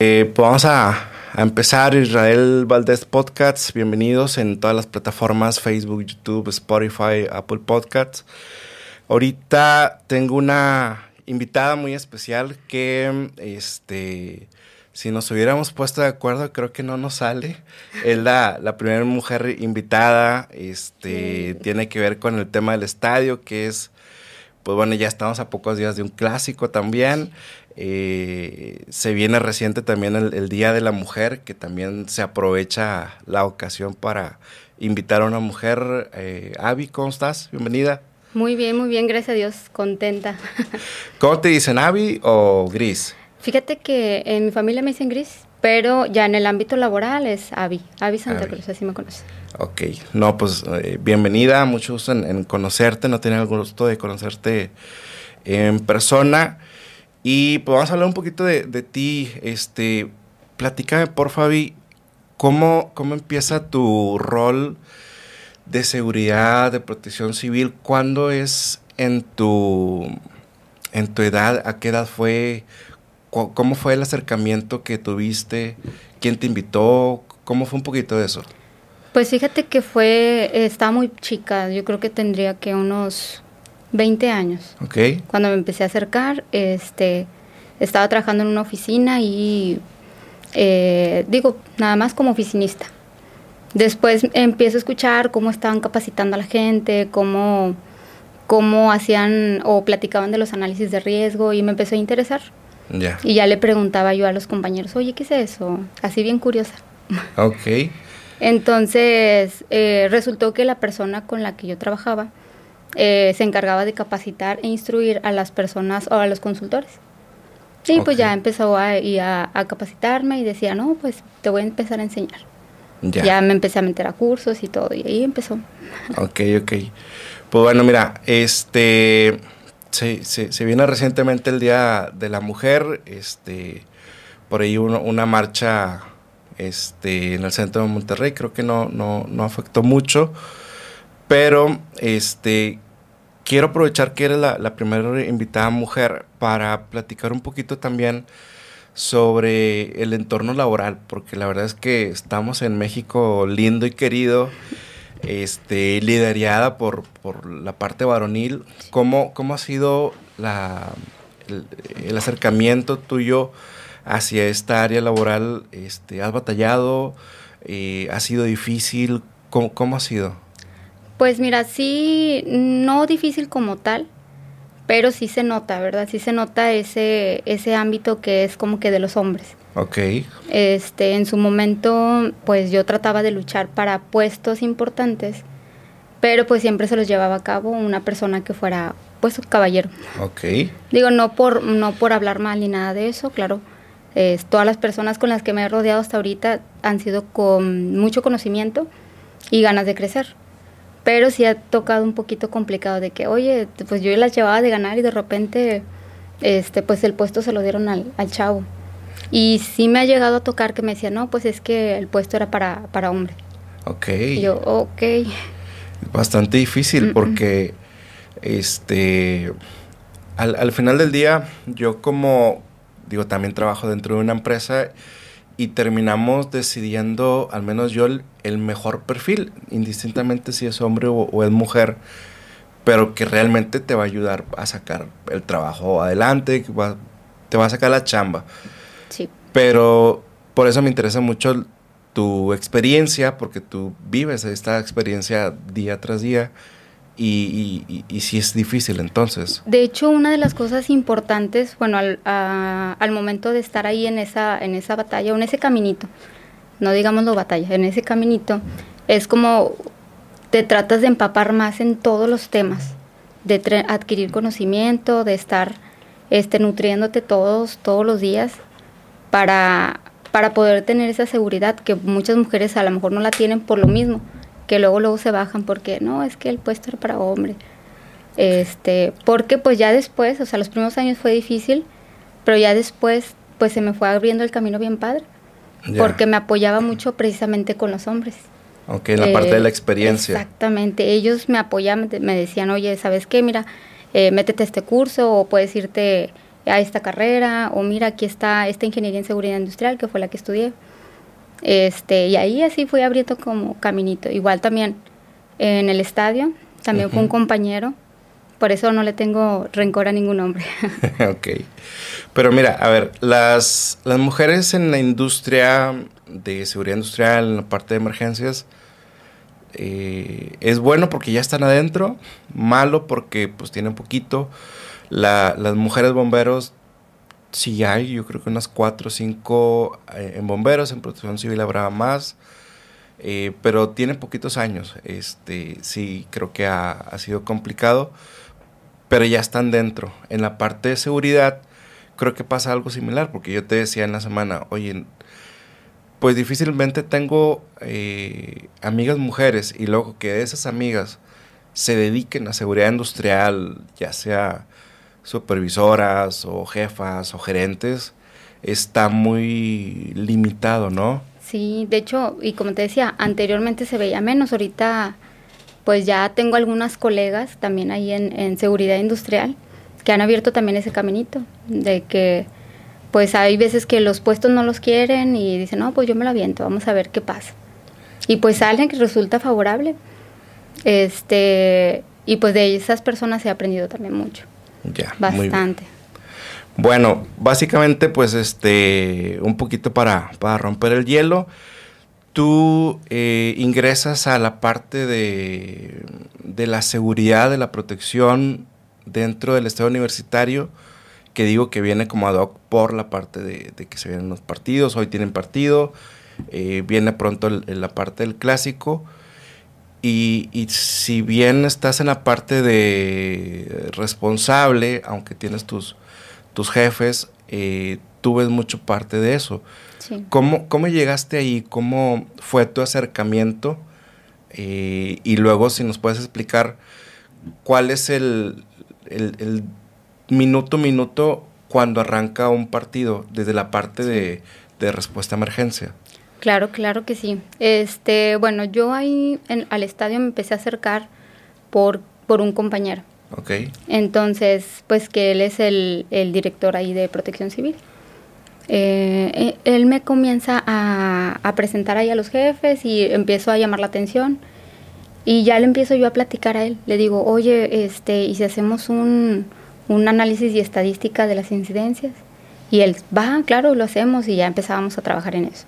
Eh, pues vamos a, empezar Israel Valdés Podcasts. Bienvenidos en todas las plataformas, Facebook, YouTube, Spotify, Apple Podcasts. Ahorita tengo una invitada muy especial que, este, si nos hubiéramos puesto de acuerdo, creo que no nos sale. Es la, la primera mujer invitada, este, tiene que ver con el tema del estadio, que es, pues bueno, ya estamos a pocos días de un clásico también. Eh, se viene reciente también el, Día de la Mujer, que también se aprovecha la ocasión para invitar a una mujer. Eh, ¿cómo estás? Bienvenida. Muy bien, muy bien, gracias a Dios, contenta. ¿Cómo te dicen, Avi o Gris? Fíjate que en mi familia me dicen Gris, pero ya en el ámbito laboral es Avi, Avi Santa Cruz, así me conoce. Ok, no, pues eh, bienvenida, mucho gusto en, conocerte, no tenía el gusto de conocerte en persona. Y pues vamos a hablar un poquito de, ti. Este, platícame, por Fabi, ¿cómo, ¿cómo empieza tu rol de seguridad, de protección civil? ¿Cuándo es en tu, en tu edad? ¿A qué edad fue? ¿Cómo fue el acercamiento que tuviste? ¿Quién te invitó? ¿Cómo fue un poquito de eso? Pues fíjate que fue, estaba muy chica, yo creo que tendría que unos 20 años. Ok. Cuando me empecé a acercar, este, estaba trabajando en una oficina y, eh, digo, nada más como oficinista. Después empiezo a escuchar cómo estaban capacitando a la gente, cómo, cómo hacían o platicaban de los análisis de riesgo y me empezó a interesar. Ya. Y ya le preguntaba yo a los compañeros, oye, ¿qué es eso? Así bien curiosa. Ok. Entonces, eh, resultó que la persona con la que yo trabajaba, eh, se encargaba de capacitar e instruir a las personas o a los consultores. Y pues ya empezó a, a, capacitarme y decía, no, pues te voy a empezar a enseñar. Ya. me empecé a meter a cursos y todo, y ahí empezó. Ok, ok. Pues bueno, mira, este se, se, viene recientemente el Día de la Mujer, este, por ahí una marcha este, en el centro de Monterrey, creo que no, no, no afectó mucho. Pero este, quiero aprovechar que eres la, primera invitada mujer para platicar un poquito también sobre el entorno laboral, porque la verdad es que estamos en México lindo y querido, este, liderada por, por la parte varonil. ¿Cómo, cómo ha sido la, el, acercamiento tuyo hacia esta área laboral? Este, ¿Has batallado? Eh, ¿Ha sido difícil? ¿Cómo, cómo ha sido? Pues mira, sí, no difícil como tal, pero sí se nota, ¿verdad? Sí se nota ese, ese ámbito que es como que de los hombres. Ok. Este, en su momento, pues yo trataba de luchar para puestos importantes, pero pues siempre se los llevaba a cabo una persona que fuera, pues, caballero. Ok. Digo, no por, no por hablar mal ni nada de eso, claro. todas las personas con las que me he rodeado hasta ahorita han sido con mucho conocimiento y ganas de crecer pero sí ha tocado un poquito complicado de que, oye, pues yo las llevaba de ganar y de repente, este, pues el puesto se lo dieron al, al chavo. Y sí me ha llegado a tocar que me decía, no, pues es que el puesto era para, para hombre. Ok. Y yo, ok. Bastante difícil porque, este, al, al final del día, yo como, digo, también trabajo dentro de una empresa y terminamos decidiendo, al menos yo, el, mejor perfil, indistintamente si es hombre o, es mujer, pero que realmente te va a ayudar a sacar el trabajo adelante, que te va a sacar la chamba. Sí. Pero por eso me interesa mucho tu experiencia, porque tú vives esta experiencia día tras día y, y, y, si es difícil entonces. De hecho, una de las cosas importantes, bueno, al, al momento de estar ahí en esa, en esa batalla o en ese caminito, no digamos lo batalla, en ese caminito, es como te tratas de empapar más en todos los temas, de adquirir conocimiento, de estar este, nutriéndote todos, todos los días para, para poder tener esa seguridad que muchas mujeres a lo mejor no la tienen por lo mismo que luego luego se bajan porque no, es que el puesto era para hombre. Este, porque pues ya después, o sea, los primeros años fue difícil, pero ya después pues se me fue abriendo el camino bien padre, porque me apoyaba mucho precisamente con los hombres. Ok, en la parte de la eh, experiencia. Exactamente, ellos me apoyaban, me decían, oye, ¿sabes qué? Mira, eh, métete a este curso o puedes irte a esta carrera, o mira, aquí está esta ingeniería en seguridad industrial, que fue la que estudié. Este, y ahí así fui abriendo como caminito. Igual también en el estadio, también fue un compañero, por eso no le tengo rencor a ningún hombre. ok. Pero mira, a ver, las, las mujeres en la industria de seguridad industrial, en la parte de emergencias, eh, es bueno porque ya están adentro, malo porque pues tienen poquito. las mujeres bomberos, sí hay, yo creo que unas cuatro o cinco eh, en bomberos, en protección civil habrá más. Eh, pero tiene poquitos años. Este, sí, creo que ha, ha, sido complicado, pero ya están dentro. En la parte de seguridad, creo que pasa algo similar, porque yo te decía en la semana, oye, pues difícilmente tengo eh, amigas mujeres y luego que esas amigas se dediquen a seguridad industrial, ya sea supervisoras o jefas o gerentes, está muy limitado, ¿no? Sí, de hecho, y como te decía, anteriormente se veía menos, ahorita pues ya tengo algunas colegas también ahí en, seguridad industrial que han abierto también ese caminito, de que pues hay veces que los puestos no los quieren y dicen, no, pues yo me lo aviento, vamos a ver qué pasa. Y pues alguien que resulta favorable. Este, y pues de esas personas he aprendido también mucho. Ya. Bastante. Bueno, básicamente, pues, este, un poquito para, para romper el hielo. Tú eh, ingresas a la parte de, de la seguridad, de la protección dentro del Estado universitario, que digo que viene como ad hoc por la parte de, que se vienen los partidos, hoy tienen partido, eh, viene pronto la parte del clásico. Y, y, si bien estás en la parte de responsable, aunque tienes tus, tus jefes, eh, tú ves mucho parte de eso. ¿Cómo, ¿Cómo, llegaste ahí? ¿Cómo fue tu acercamiento? Eh, y luego si nos puedes explicar cuál es el, el, minuto minuto cuando arranca un partido desde la parte de, respuesta a emergencia. Claro, claro que sí. Este, bueno, yo ahí en, al estadio me empecé a acercar por, por un compañero. Ok. Entonces, pues que él es el, director ahí de protección civil. Eh, eh, él me comienza a, presentar ahí a los jefes y empiezo a llamar la atención. Y ya le empiezo yo a platicar a él. Le digo, oye, este, ¿y si hacemos un, análisis y estadística de las incidencias? Y él, va, claro, lo hacemos y ya empezábamos a trabajar en eso.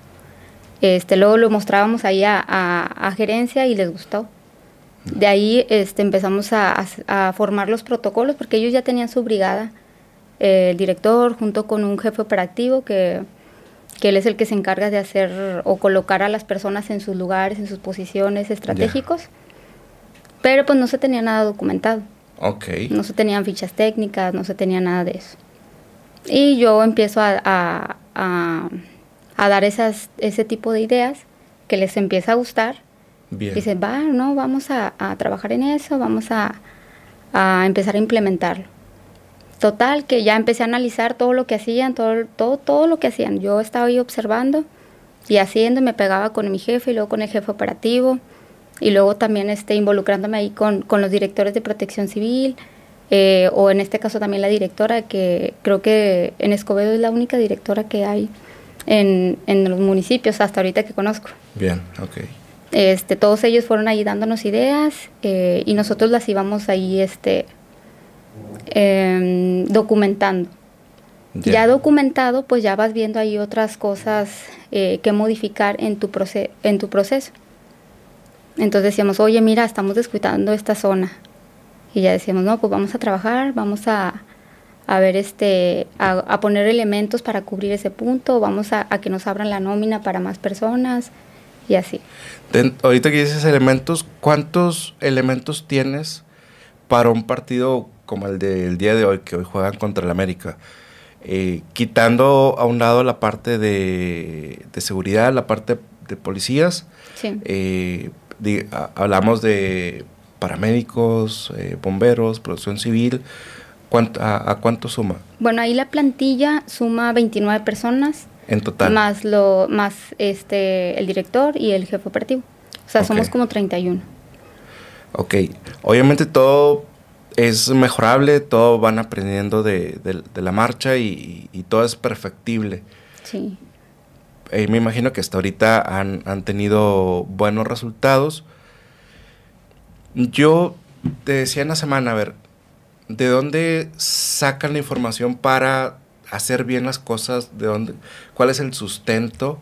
Este, luego lo mostrábamos ahí a, a gerencia y les gustó. De ahí este, empezamos a, formar los protocolos porque ellos ya tenían su brigada, el director junto con un jefe operativo que, él es el que se encarga de hacer o colocar a las personas en sus lugares, en sus posiciones estratégicos. Pero pues no se tenía nada documentado. Okay. No se tenían fichas técnicas, no se tenía nada de eso. Y yo empiezo a, a dar esas, ese tipo de ideas que les empieza a gustar Dice, va, no, vamos a, trabajar en eso, vamos a, empezar a implementarlo. Total, que ya empecé a analizar todo lo que hacían, todo, todo, todo lo que hacían. Yo estaba ahí observando y haciendo, me pegaba con mi jefe y luego con el jefe operativo y luego también este, involucrándome ahí con, los directores de protección civil eh, o en este caso también la directora, que creo que en Escobedo es la única directora que hay en, en los municipios hasta ahorita que conozco. Bien, ok. Este, todos ellos fueron ahí dándonos ideas eh, y nosotros las íbamos ahí este, em, documentando. Ya documentado, pues ya vas viendo ahí otras cosas eh, que modificar en tu, en tu proceso. Entonces decíamos, oye, mira, estamos descuidando esta zona. Y ya decíamos, no, pues vamos a trabajar, vamos a, ver este, a, poner elementos para cubrir ese punto, vamos a, a que nos abran la nómina para más personas y así. ahorita que dices elementos, ¿cuántos elementos tienes para un partido como el del día de hoy, que hoy juegan contra el América? Eh, quitando a un lado la parte de, seguridad, la parte de policías, eh, hablamos de paramédicos, eh, bomberos, producción civil, a, cuánto suma? Bueno, ahí la plantilla suma 29 personas, en total. Más, lo, más este, el director y el jefe operativo. O sea, somos como 31. Ok. Obviamente todo es mejorable, todo van aprendiendo de, la marcha y, todo es perfectible. Sí. Eh, me imagino que hasta ahorita han, han, tenido buenos resultados. Yo te decía en la semana, a ver, ¿de dónde sacan la información para hacer bien las cosas? ¿De dónde, ¿Cuál es el sustento?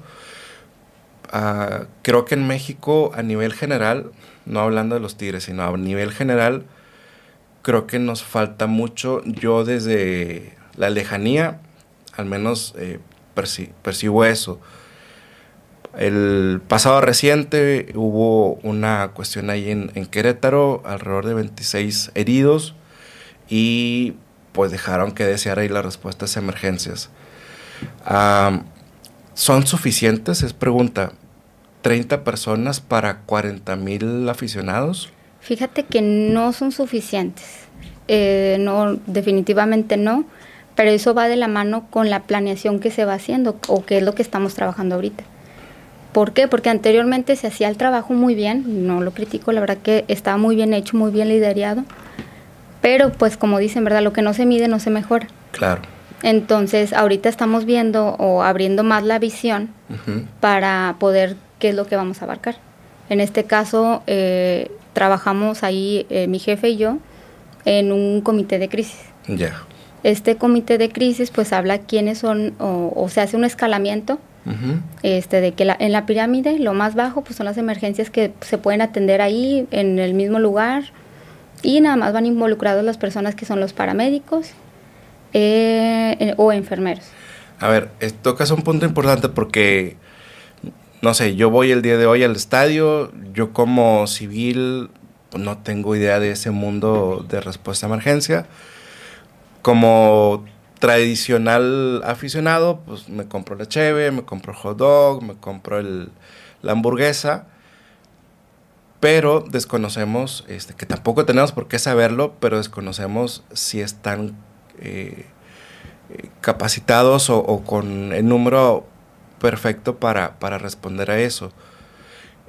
Ah, creo que en México, a nivel general, no hablando de los tigres, sino a nivel general, creo que nos falta mucho. Yo desde la lejanía, al menos eh, percibo eso. El pasado reciente hubo una cuestión ahí en, Querétaro, alrededor de 26 heridos y pues dejaron que desear ahí las respuestas a emergencias. ¿Son suficientes? Es pregunta. ¿30 personas para 40 mil aficionados? Fíjate que no son suficientes. Eh, no, definitivamente no. Pero eso va de la mano con la planeación que se va haciendo o que es lo que estamos trabajando ahorita. ¿Por qué? Porque anteriormente se hacía el trabajo muy bien, no lo critico, la verdad que estaba muy bien hecho, muy bien liderado, pero pues como dicen, ¿verdad? Lo que no se mide no se mejora. Claro. Entonces, ahorita estamos viendo o abriendo más la visión para poder qué es lo que vamos a abarcar. En este caso, eh, trabajamos ahí, eh, mi jefe y yo, en un comité de crisis. Ya. Este comité de crisis, pues habla quiénes son, o, se hace un escalamiento, este, de que la, en la pirámide, lo más bajo, pues son las emergencias que se pueden atender ahí, en el mismo lugar, y nada más van involucrados las personas que son los paramédicos eh, o enfermeros. A ver, tocas un punto importante porque no sé, yo voy el día de hoy al estadio, yo como civil pues, no tengo idea de ese mundo de respuesta a emergencia. Como tradicional aficionado, pues me compro la cheve, me compro el hot dog, me compro el, la hamburguesa, pero desconocemos, este, que tampoco tenemos por qué saberlo, pero desconocemos si están eh, capacitados o, o, con el número perfecto para, responder a eso.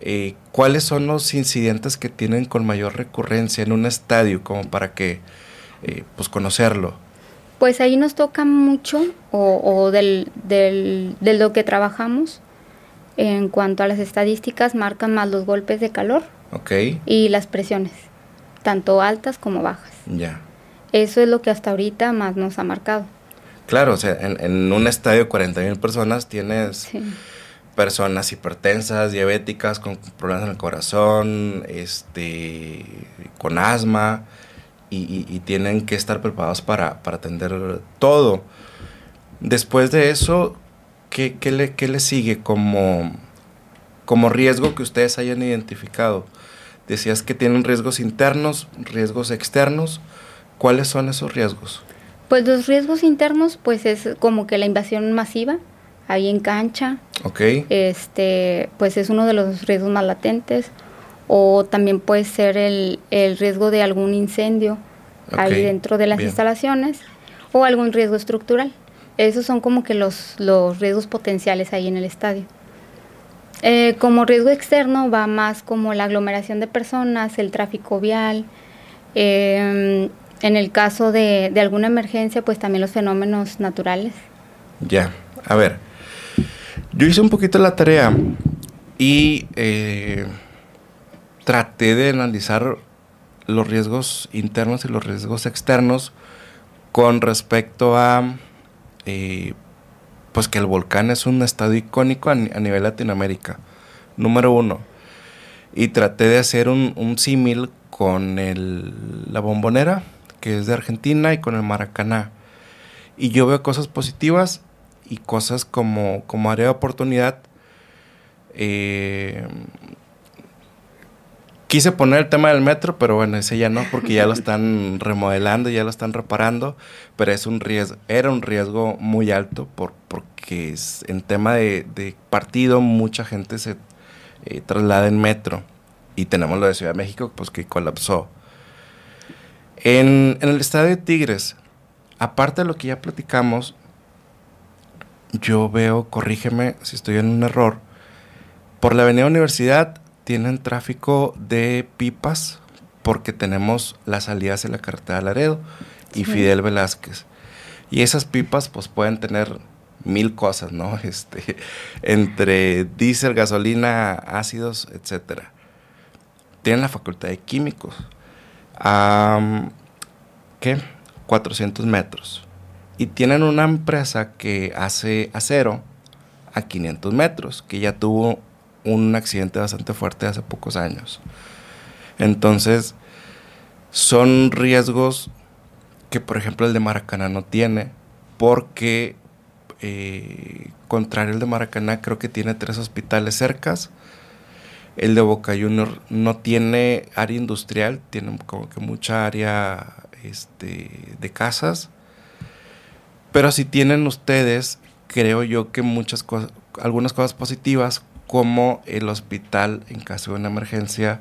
Eh, ¿Cuáles son los incidentes que tienen con mayor recurrencia en un estadio como para que, eh, pues conocerlo? Pues ahí nos toca mucho o, del, del, de lo que trabajamos en cuanto a las estadísticas marcan más los golpes de calor okay. y las presiones, tanto altas como bajas. Ya. Eso es lo que hasta ahorita más nos ha marcado. Claro, o sea, en, un estadio de 40 mil personas tienes personas hipertensas, diabéticas, con problemas en el corazón, este, con asma, y, tienen que estar preparados para, atender todo. Después de eso, ¿qué, le, le, sigue como, como riesgo que ustedes hayan identificado? Decías que tienen riesgos internos, riesgos externos. ¿Cuáles son esos riesgos? Pues los riesgos internos, pues es como que la invasión masiva, ahí en cancha. Ok. Este, pues es uno de los riesgos más latentes. O también puede ser el, riesgo de algún incendio ahí dentro de las instalaciones. O algún riesgo estructural. Esos son como que los, los riesgos potenciales ahí en el estadio. Eh, como riesgo externo va más como la aglomeración de personas, el tráfico vial, eh, en el caso de, alguna emergencia, pues también los fenómenos naturales. Ya, a ver, yo hice un poquito la tarea y eh, traté de analizar los riesgos internos y los riesgos externos con respecto a eh, pues que el volcán es un estado icónico a, nivel Latinoamérica, número uno. Y traté de hacer un, un símil con el, la bombonera, que es de Argentina, y con el Maracaná. Y yo veo cosas positivas y cosas como, como área de oportunidad. Eh, quise poner el tema del metro, pero bueno, ese ya no, porque ya lo están remodelando, ya lo están reparando, pero es un riesgo, era un riesgo muy alto por, porque es, en tema de, partido mucha gente se eh, traslada en metro y tenemos lo de Ciudad de México, pues que colapsó. En, el estadio de Tigres, aparte de lo que ya platicamos, yo veo, corrígeme si estoy en un error, por la avenida Universidad tienen tráfico de pipas porque tenemos las salidas en la carretera de Laredo y Fidel Velázquez. Y esas pipas pues pueden tener mil cosas, ¿no? Este, entre diésel, gasolina, ácidos, etcétera. Tienen la facultad de químicos. ¿Qué? 400 metros. Y tienen una empresa que hace acero a 500 metros, que ya tuvo un accidente bastante fuerte hace pocos años. Entonces, son riesgos que, por ejemplo, el de Maracaná no tiene, porque, eh, contrario al de Maracaná, creo que tiene tres hospitales cercas. El de Boca Junior no tiene área industrial, tiene como que mucha área este, de casas. Pero si tienen ustedes, creo yo que muchas cosas, algunas cosas positivas, como el hospital en caso de una emergencia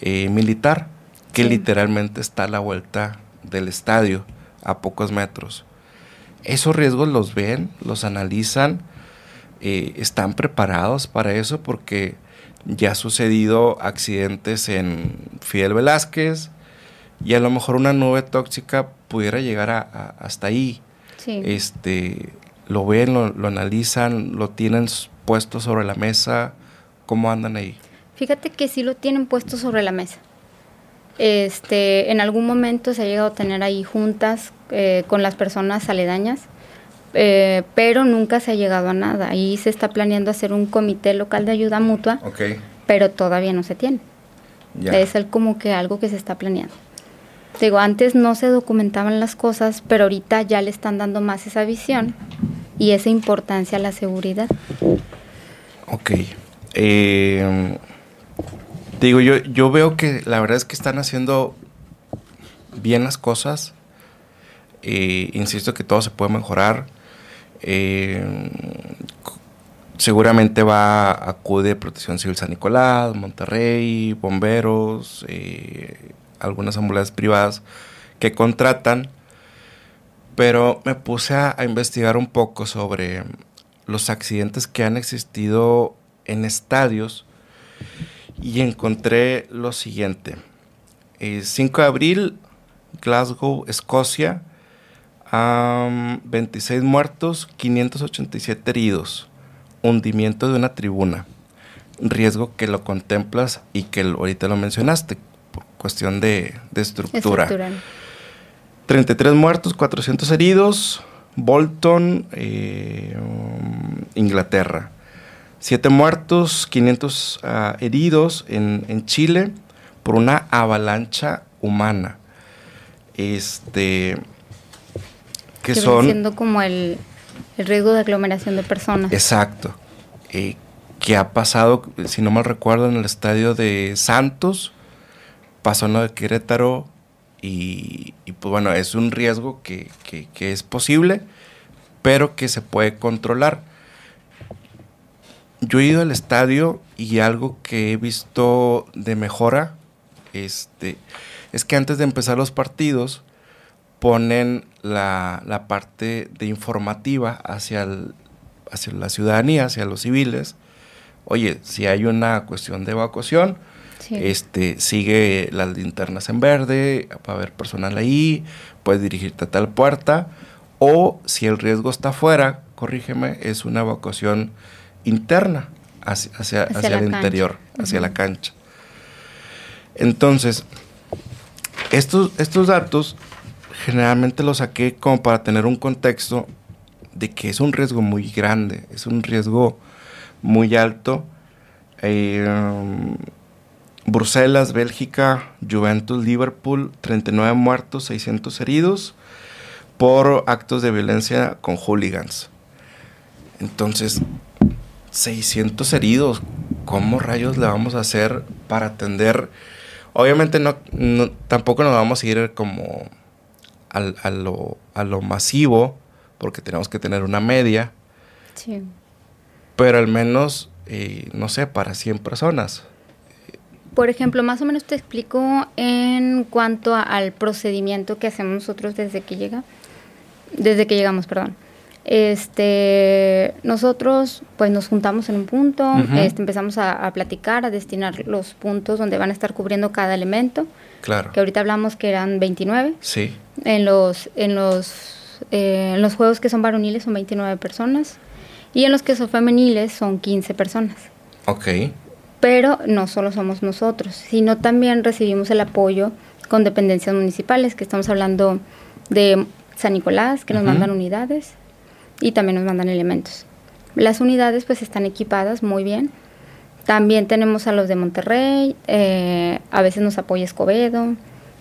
eh, militar, que literalmente está a la vuelta del estadio, a pocos metros. Esos riesgos los ven, los analizan, eh, están preparados para eso porque ya ha sucedido accidentes en Fidel Velázquez y a lo mejor una nube tóxica pudiera llegar a, hasta ahí. Este, lo ven, lo, lo, analizan, lo tienen puesto sobre la mesa, ¿cómo andan ahí? Fíjate que sí lo tienen puesto sobre la mesa. Este, en algún momento se ha llegado a tener ahí juntas eh, con las personas aledañas, eh, pero nunca se ha llegado a nada. Ahí se está planeando hacer un comité local de ayuda mutua, pero todavía no se tiene. Es el, como que algo que se está planeando. Digo, antes no se documentaban las cosas, pero ahorita ya le están dando más esa visión y esa importancia a la seguridad. Ok. Eh, digo, yo, yo veo que la verdad es que están haciendo bien las cosas. Eh, insisto que todo se puede mejorar. Eh, seguramente va a acude Protección Civil San Nicolás, Monterrey, bomberos, algunas ambulancias privadas que contratan. Pero me puse a investigar un poco sobre los accidentes que han existido en estadios y encontré lo siguiente. 5 eh, de abril, Glasgow, Escocia, 26 muertos, 587 heridos, hundimiento de una tribuna, riesgo que lo contemplas y que ahorita lo mencionaste, por cuestión de, estructura. 33 muertos, 400 heridos, Bolton, eh, Inglaterra. Siete muertos, 500 ah, heridos en, Chile por una avalancha humana. Este. Que, son. Siendo como el, riesgo de aglomeración de personas. Exacto. Eh, que ha pasado, si no mal recuerdo, en el estadio de Santos, pasó en lo de Querétaro, y, pues bueno, es un riesgo que, que es posible, pero que se puede controlar yo he ido al estadio y algo que he visto de mejora este, es que antes de empezar los partidos ponen la, parte de informativa hacia, hacia la ciudadanía, hacia los civiles. Oye, si hay una cuestión de evacuación, este, sigue las linternas en verde, va a haber personal ahí, puedes dirigirte a tal puerta. O si el riesgo está afuera, corrígeme, es una evacuación interna hacia, hacia, el interior, hacia la cancha. Entonces, estos, estos datos generalmente los saqué como para tener un contexto de que es un riesgo muy grande, es un riesgo muy alto. Eh, Bruselas, Bélgica, Juventus, Liverpool, 39 muertos, 600 heridos por actos de violencia con hooligans. Entonces, 600 heridos. ¿Cómo rayos le vamos a hacer para atender? Obviamente no, tampoco nos vamos a ir como a, lo, a lo masivo, porque tenemos que tener una media. Sí. Pero al menos, eh, no sé, para 100 personas. Por ejemplo, más o menos te explico en cuanto al procedimiento que hacemos nosotros desde que llega, desde que llegamos, perdón. Este, nosotros pues nos juntamos en un punto, este, empezamos a, platicar, a destinar los puntos donde van a estar cubriendo cada elemento. Claro. Que ahorita hablamos que eran 29. Sí. En los, en los, eh, en los juegos que son varoniles son 29 personas y en los que son femeniles son 15 personas. Ok. Pero no solo somos nosotros, sino también recibimos el apoyo con dependencias municipales, que estamos hablando de San Nicolás, que nos mandan unidades, y también nos mandan elementos. Las unidades pues están equipadas muy bien. También tenemos a los de Monterrey, eh, a veces nos apoya Escobedo,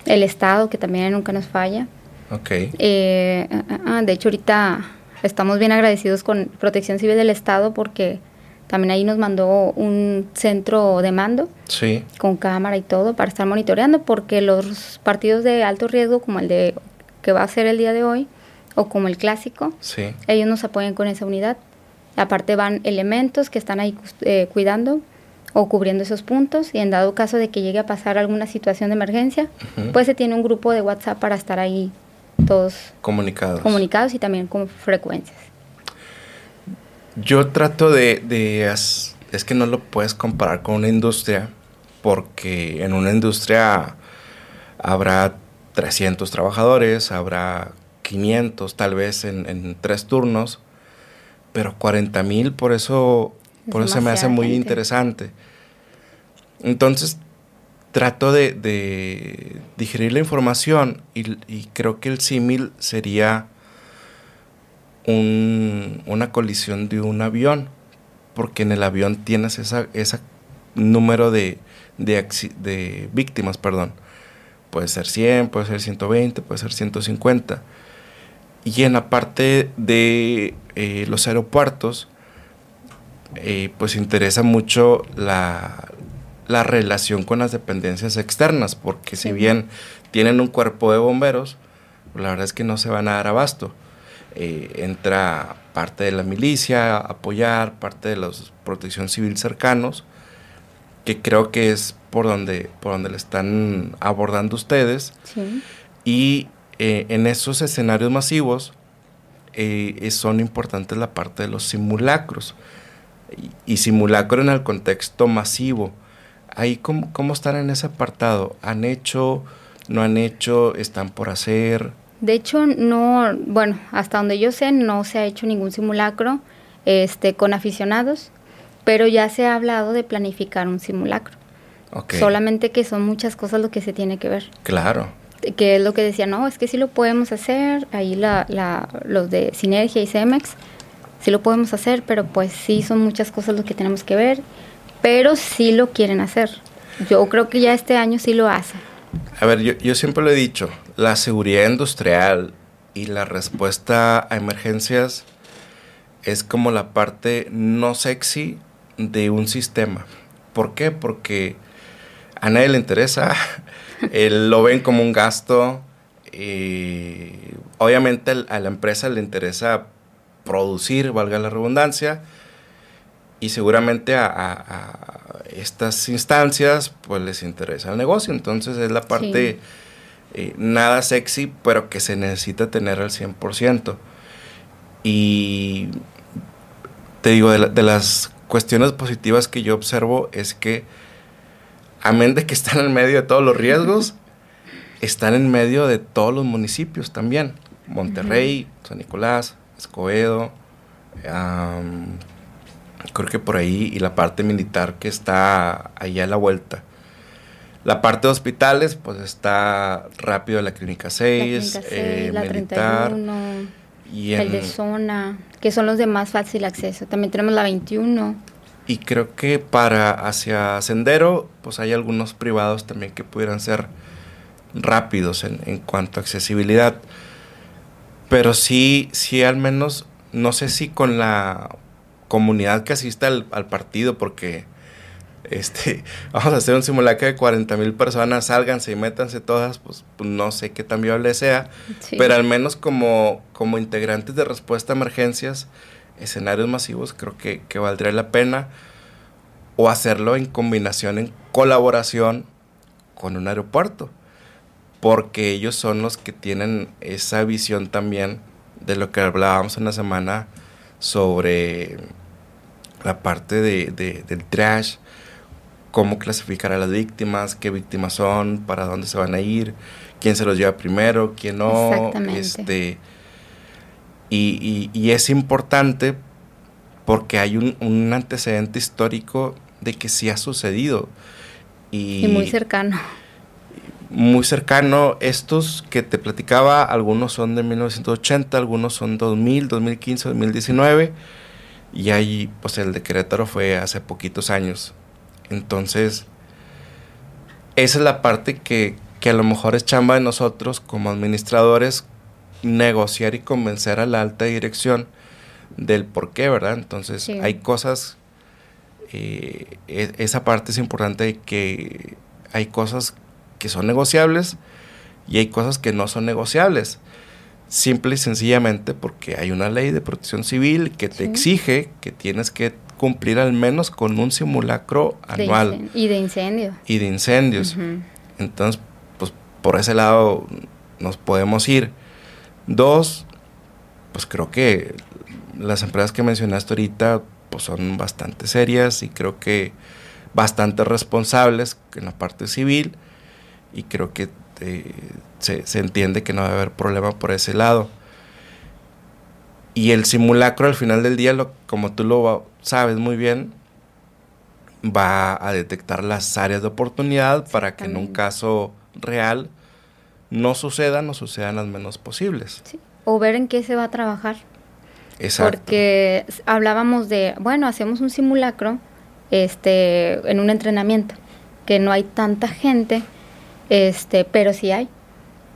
el Estado que también nunca nos falla. Ok. Eh, ah, ah, de hecho ahorita estamos bien agradecidos con Protección Civil del Estado porque también ahí nos mandó un centro de mando sí. con cámara y todo para estar monitoreando porque los partidos de alto riesgo como el de que va a ser el día de hoy o como el clásico, ellos nos apoyan con esa unidad. Aparte van elementos que están ahí eh, cuidando o cubriendo esos puntos y en dado caso de que llegue a pasar alguna situación de emergencia, pues se tiene un grupo de WhatsApp para estar ahí todos comunicados. Comunicados y también con frecuencias. Yo trato de, de es que no lo puedes comparar con una industria porque en una industria habrá 300 trabajadores, habrá 500 tal vez en, tres turnos, pero 40 mil, por eso, por eso se me hace muy interesante. Entonces, trato de, digerir la información y, creo que el símil sería una colisión de un avión, porque en el avión tienes ese esa número de, de víctimas, perdón. Puede ser 100, puede ser 120, puede ser 150 y en la parte de eh, los aeropuertos, eh, pues interesa mucho la, relación con las dependencias externas, porque si bien tienen un cuerpo de bomberos, la verdad es que no se van a dar abasto. Eh, entra parte de la milicia a apoyar, parte de la protección civil cercanos, que creo que es por donde, por donde le están abordando ustedes. Y eh, en esos escenarios masivos eh, son importantes la parte de los simulacros. Y, simulacro en el contexto masivo. Ahí, ¿cómo, ¿cómo están en ese apartado? ¿Han hecho, no han hecho, están por hacer? De hecho, no, bueno, hasta donde yo sé, no se ha hecho ningún simulacro este, con aficionados, pero ya se ha hablado de planificar un simulacro. Solamente que son muchas cosas lo que se tiene que ver. Claro que es lo que decía, no, es que sí lo podemos hacer, ahí la, la, los de Sinergia y Cemex, sí lo podemos hacer, pero pues sí son muchas cosas lo que tenemos que ver, pero sí lo quieren hacer. Yo creo que ya este año sí lo hacen. A ver, yo, yo siempre lo he dicho, la seguridad industrial y la respuesta a emergencias es como la parte no sexy de un sistema. ¿Por qué? Porque a nadie le interesa lo ven como un gasto. Y obviamente a la empresa le interesa producir, valga la redundancia, y seguramente a, estas instancias pues les interesa el negocio. Entonces es la parte eh, nada sexy, pero que se necesita tener al 100%. Y te digo, de las cuestiones positivas que yo observo es que amén de que están en medio de todos los riesgos, están en medio de todos los municipios también. Monterrey, San Nicolás, Escobedo, creo que por ahí, y la parte militar que está allá a la vuelta. La parte de hospitales, pues está rápido la Clínica 6, eh, la militar. 31, y el de zona, que son los de más fácil acceso. También tenemos la 21. Y creo que para hacia Sendero, pues hay algunos privados también que pudieran ser rápidos en, en cuanto a accesibilidad. Pero sí, sí al menos, no sé si con la comunidad que asista al, partido, porque este, vamos a hacer un simulacro de 40 mil personas, sálganse y métanse todas, pues, pues no sé qué tan viable sea, pero al menos como, como integrantes de respuesta a emergencias, escenarios masivos, creo que, valdría la pena. O hacerlo en combinación, en colaboración con un aeropuerto. Porque ellos son los que tienen esa visión también de lo que hablábamos en la semana sobre la parte de, del trash, cómo clasificar a las víctimas, qué víctimas son, para dónde se van a ir, quién se los lleva primero, quién no. Este, y, y, es importante porque hay un, un, antecedente histórico de que sí ha sucedido. Y, muy cercano. Muy cercano. Estos que te platicaba, algunos son de 1980, algunos son 2000, 2015, 2019. Y ahí, pues el de Querétaro fue hace poquitos años. Entonces, esa es la parte que, que a lo mejor es chamba de nosotros como administradores negociar y convencer a la alta dirección del por qué, ¿verdad? Entonces hay cosas, eh, e, esa parte es importante que hay cosas que son negociables y hay cosas que no son negociables. Simple y sencillamente porque hay una ley de protección civil que te exige que tienes que cumplir al menos con un simulacro anual. y de incendio. Y de incendios. Entonces, por ese lado nos podemos ir. Dos, pues creo que las empresas que mencionaste ahorita pues son bastante serias y creo que bastante responsables en la parte civil y creo que eh, se, entiende que no va a haber problema por ese lado. Y el simulacro al final del día, lo, como tú lo sabes muy bien, va a detectar las áreas de oportunidad para que en un caso real no sucedan o sucedan las menos posibles. O ver en qué se va a trabajar. Exacto. Porque hablábamos de, bueno, hacemos un simulacro este, en un entrenamiento, que no hay tanta gente, este, pero sí hay.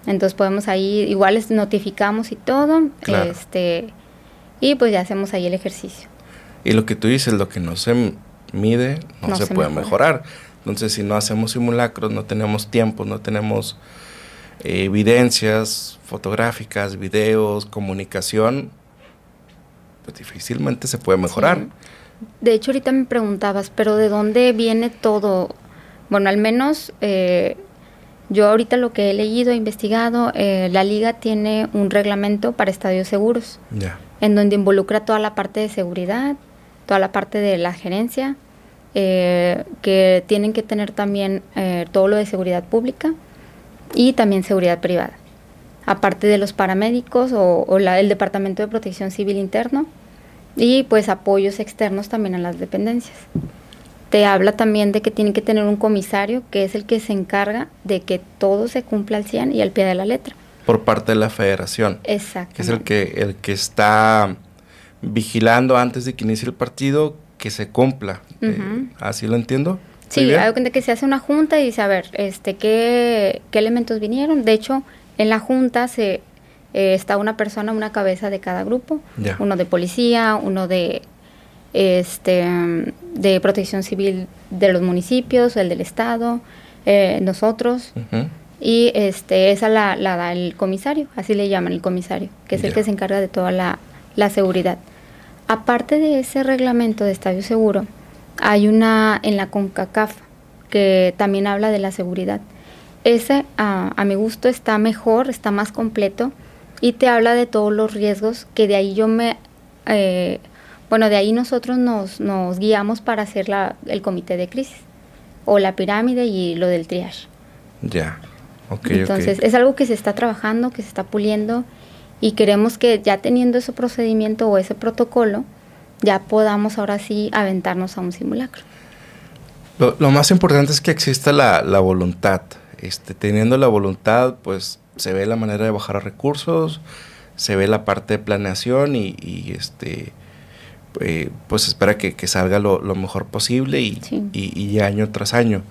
Entonces podemos ahí, igual les notificamos y todo, este, y pues ya hacemos ahí el ejercicio. Y lo que tú dices, lo que no se mide, no, se, puede mejorar. Entonces, si no hacemos simulacros, no tenemos tiempo, no tenemos eh, evidencias fotográficas, videos, comunicación, pues difícilmente se puede mejorar. De hecho, ahorita me preguntabas, pero ¿de dónde viene todo? Bueno, al menos eh, yo ahorita lo que he leído, e investigado, eh, la liga tiene un reglamento para estadios seguros, en donde involucra toda la parte de seguridad, toda la parte de la gerencia, eh, que tienen que tener también eh, todo lo de seguridad pública y también seguridad privada, aparte de los paramédicos o, el Departamento de Protección Civil Interno y pues apoyos externos también a las dependencias. Te habla también de que tienen que tener un comisario que es el que se encarga de que todo se cumpla al 100 y al pie de la letra. Por parte de la federación. Exacto. Que es el que, el que está vigilando antes de que inicie el partido que se cumpla. Eh, ¿Así lo entiendo? Sí, hay cuenta que se hace una junta y dice, a ver, este, ¿qué, qué elementos vinieron? De hecho, en la junta se eh, está una persona, una cabeza de cada grupo, uno de policía, uno de este de protección civil de los municipios, el del estado, eh, nosotros. Y este, esa la, la, da el comisario, así le llaman el comisario, que es el que se encarga de toda la, la seguridad. Aparte de ese reglamento de estadio seguro, hay una en la CONCACAF que también habla de la seguridad. Ese, a, mi gusto, está mejor, está más completo y te habla de todos los riesgos que de ahí yo me... Eh, bueno, de ahí nosotros nos, nos guiamos para hacer la, el comité de crisis o la pirámide y lo del triage. Ya, ok. Entonces, es algo que se está trabajando, que se está puliendo y queremos que ya teniendo ese procedimiento o ese protocolo, ya podamos ahora sí aventarnos a un simulacro. Lo, más importante es que exista la, voluntad. Este, teniendo la voluntad, pues se ve la manera de bajar recursos, se ve la parte de planeación y, este eh, pues espera que, salga lo, mejor posible y, y, año tras año.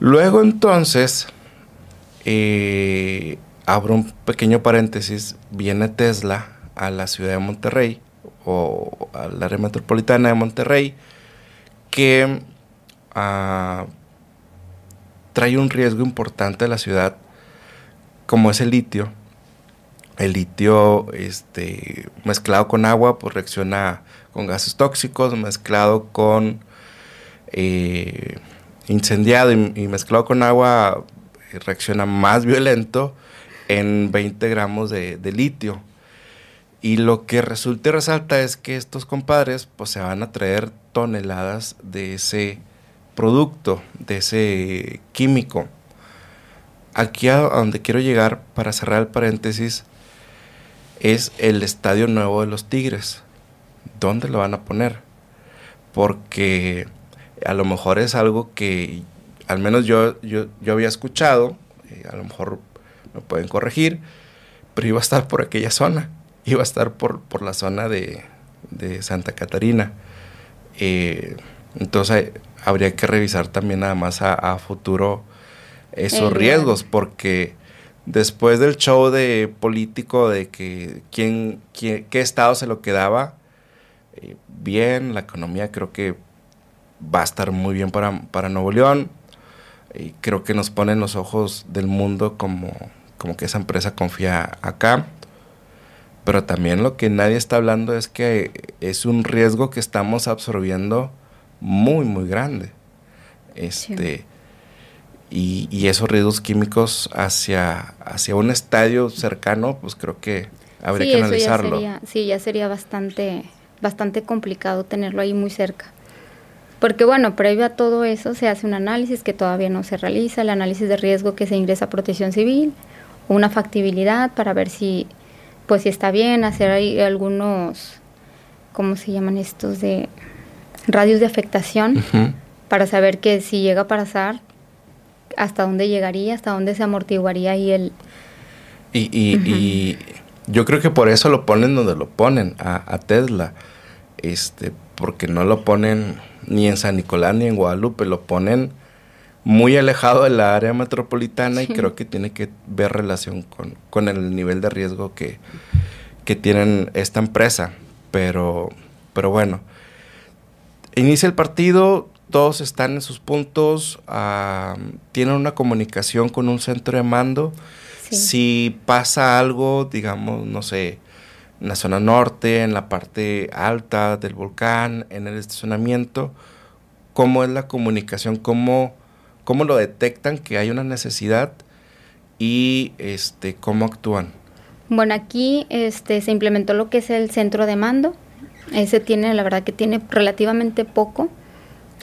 Luego entonces, eh, abro un pequeño paréntesis, viene Tesla a la ciudad de Monterrey o al área metropolitana de Monterrey que ah, trae un riesgo importante a la ciudad como es el litio. El litio este, mezclado con agua pues reacciona con gases tóxicos, mezclado con eh, incendiado y, mezclado con agua reacciona más violento en 20 gramos de litio. Y lo que resulta y resalta es que estos compadres pues se van a traer toneladas de ese producto, de ese químico. Aquí a donde quiero llegar para cerrar el paréntesis es el estadio nuevo de los Tigres. ¿Dónde lo van a poner? Porque a lo mejor es algo que al menos yo, yo, yo había escuchado, eh, a lo mejor me pueden corregir, pero iba a estar por aquella zona iba a estar por, por la zona de, Santa Catarina. Eh, entonces habría que revisar también nada más a, futuro esos riesgos, porque después del show de político de que quién, qué estado se lo quedaba, eh, bien, la economía creo que va a estar muy bien para, para Nuevo León. Y creo que nos ponen los ojos del mundo como, como que esa empresa confía acá pero también lo que nadie está hablando es que es un riesgo que estamos absorbiendo muy, muy grande. Este, y, esos riesgos químicos hacia, hacia un estadio cercano, pues creo que habría que analizarlo. sí, ya sería bastante, bastante complicado tenerlo ahí muy cerca. Porque bueno, previo a todo eso se hace un análisis que todavía no se realiza, el análisis de riesgo que se ingresa a protección civil, una factibilidad para ver si pues si está bien hacer ahí algunos, ¿cómo se llaman estos? De radios de afectación para saber que si llega a pasar, hasta dónde llegaría, hasta dónde se amortiguaría ahí el... Y, y, yo creo que por eso lo ponen donde lo ponen, a, a, Tesla, este, porque no lo ponen ni en San Nicolás ni en Guadalupe, lo ponen muy alejado de la área metropolitana y creo que tiene que ver relación con, el nivel de riesgo que, que tienen esta empresa. Pero, pero bueno, inicia el partido, todos están en sus puntos, tienen una comunicación con un centro de mando. Si pasa algo, digamos, no sé, en la zona norte, en la parte alta del volcán, en el estacionamiento, ¿cómo es la comunicación? ¿Cómo cómo lo detectan que hay una necesidad y este cómo actúan. Bueno, aquí este se implementó lo que es el centro de mando. Ese tiene, la verdad que tiene relativamente poco.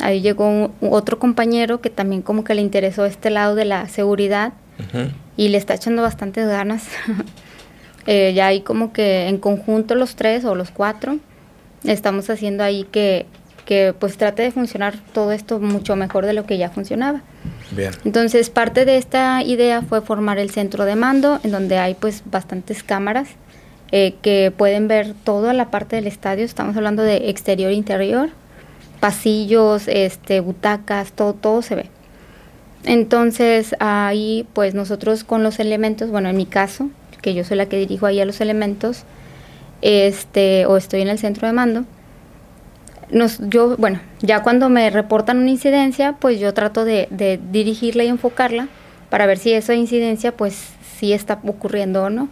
Ahí llegó otro compañero que también como que le interesó este lado de la seguridad y le está echando bastantes ganas. eh, ya ahí como que en conjunto los tres o los cuatro estamos haciendo ahí que que pues trate de funcionar todo esto mucho mejor de lo que ya funcionaba. Bien. Entonces, parte de esta idea fue formar el centro de mando, en donde hay pues bastantes cámaras eh, que pueden ver toda la parte del estadio. Estamos hablando de exterior interior, pasillos, este, butacas, todo, todo se ve. Entonces, ahí pues nosotros con los elementos, bueno, en mi caso, que yo soy la que dirijo ahí a los elementos, este, o estoy en el centro de mando, nos, yo, bueno, ya cuando me reportan una incidencia, pues yo trato de, dirigirla y enfocarla para ver si esa incidencia, pues sí está ocurriendo o no.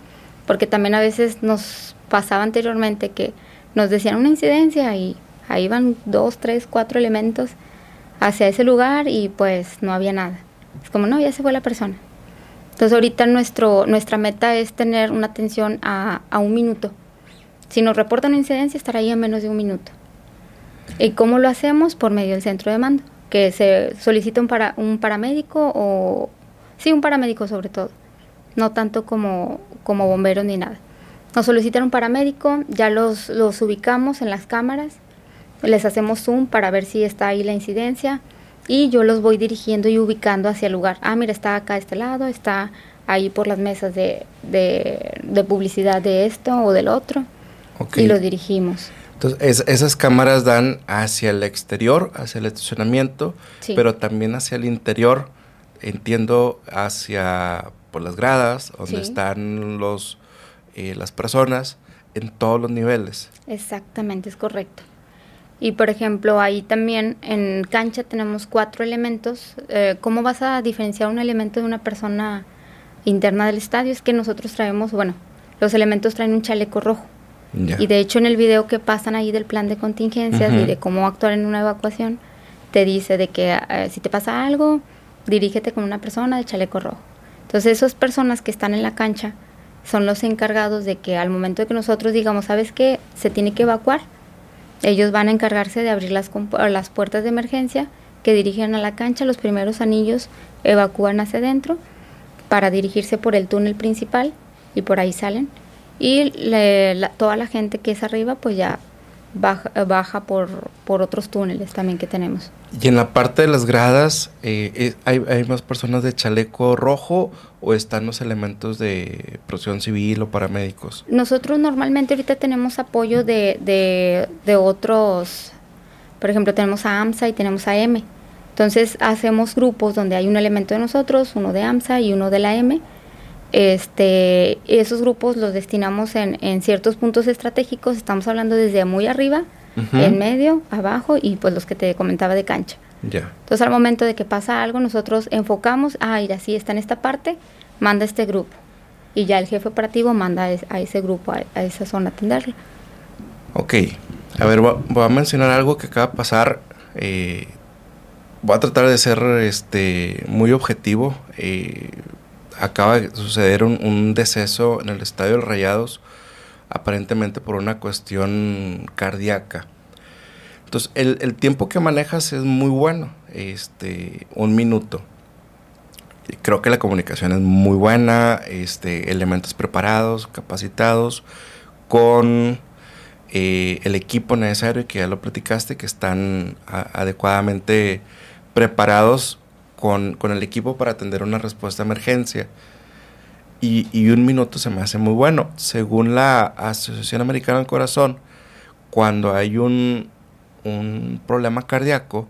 Porque también a veces nos pasaba anteriormente que nos decían una incidencia y ahí van dos, tres, cuatro elementos hacia ese lugar y pues no había nada. Es como, no, ya se fue la persona. Entonces ahorita nuestro, nuestra meta es tener una atención a, a un minuto. Si nos reportan una incidencia, estar ahí a menos de un minuto. ¿Y cómo lo hacemos? Por medio del centro de mando, que se solicita un, para, un paramédico o... Sí, un paramédico sobre todo, no tanto como, como bomberos ni nada. Nos solicitan un paramédico, ya los, los ubicamos en las cámaras, les hacemos zoom para ver si está ahí la incidencia y yo los voy dirigiendo y ubicando hacia el lugar. Ah, mira, está acá a este lado, está ahí por las mesas de, de, publicidad de esto o del otro y lo dirigimos. Entonces, esas cámaras dan hacia el exterior, hacia el estacionamiento, pero también hacia el interior, entiendo, hacia por las gradas, donde están los eh, las personas, en todos los niveles. Exactamente, es correcto. Y por ejemplo, ahí también en cancha tenemos cuatro elementos. Eh, ¿Cómo vas a diferenciar un elemento de una persona interna del estadio? Es que nosotros traemos, bueno, los elementos traen un chaleco rojo. Y de hecho en el video que pasan ahí del plan de contingencias y de cómo actuar en una evacuación, te dice de que eh, si te pasa algo, dirígete con una persona de chaleco rojo. Entonces esas personas que están en la cancha son los encargados de que al momento de que nosotros digamos, ¿sabes qué? Se tiene que evacuar. Ellos van a encargarse de abrir las, las puertas de emergencia que dirigen a la cancha, los primeros anillos evacúan hacia adentro para dirigirse por el túnel principal y por ahí salen. Y toda la gente que es arriba pues ya baja, por, por, otros túneles también que tenemos. Y en la parte de las gradas, eh, eh, ¿hay, ¿hay, más personas de chaleco rojo o están los elementos de protección civil o paramédicos? Nosotros normalmente ahorita tenemos apoyo de, de, de otros, por ejemplo, tenemos a AMSA y tenemos a M. Entonces hacemos grupos donde hay un elemento de nosotros, uno de AMSA y uno de la M este, esos grupos los destinamos en, en ciertos puntos estratégicos, estamos hablando desde muy arriba, en medio, abajo y pues los que te comentaba de cancha. Entonces al momento de que pasa algo, nosotros enfocamos, ah, mira, sí está en esta parte, manda este grupo. Y ya el jefe operativo manda a ese grupo, a, esa zona a atenderlo. Ok, a ver, voy, a mencionar algo que acaba de pasar. Eh, voy a tratar de ser este, muy objetivo. Eh, acaba de suceder un, deceso en el Estadio de Rayados, aparentemente por una cuestión cardíaca. Entonces, el, tiempo que manejas es muy bueno, este, un minuto. Creo que la comunicación es muy buena, este, elementos preparados, capacitados, con eh, el equipo necesario, que ya lo platicaste, que están adecuadamente preparados con, con, el equipo para atender una respuesta de emergencia. Y, y, un minuto se me hace muy bueno. Según la Asociación Americana del Corazón, cuando hay un, un problema cardíaco,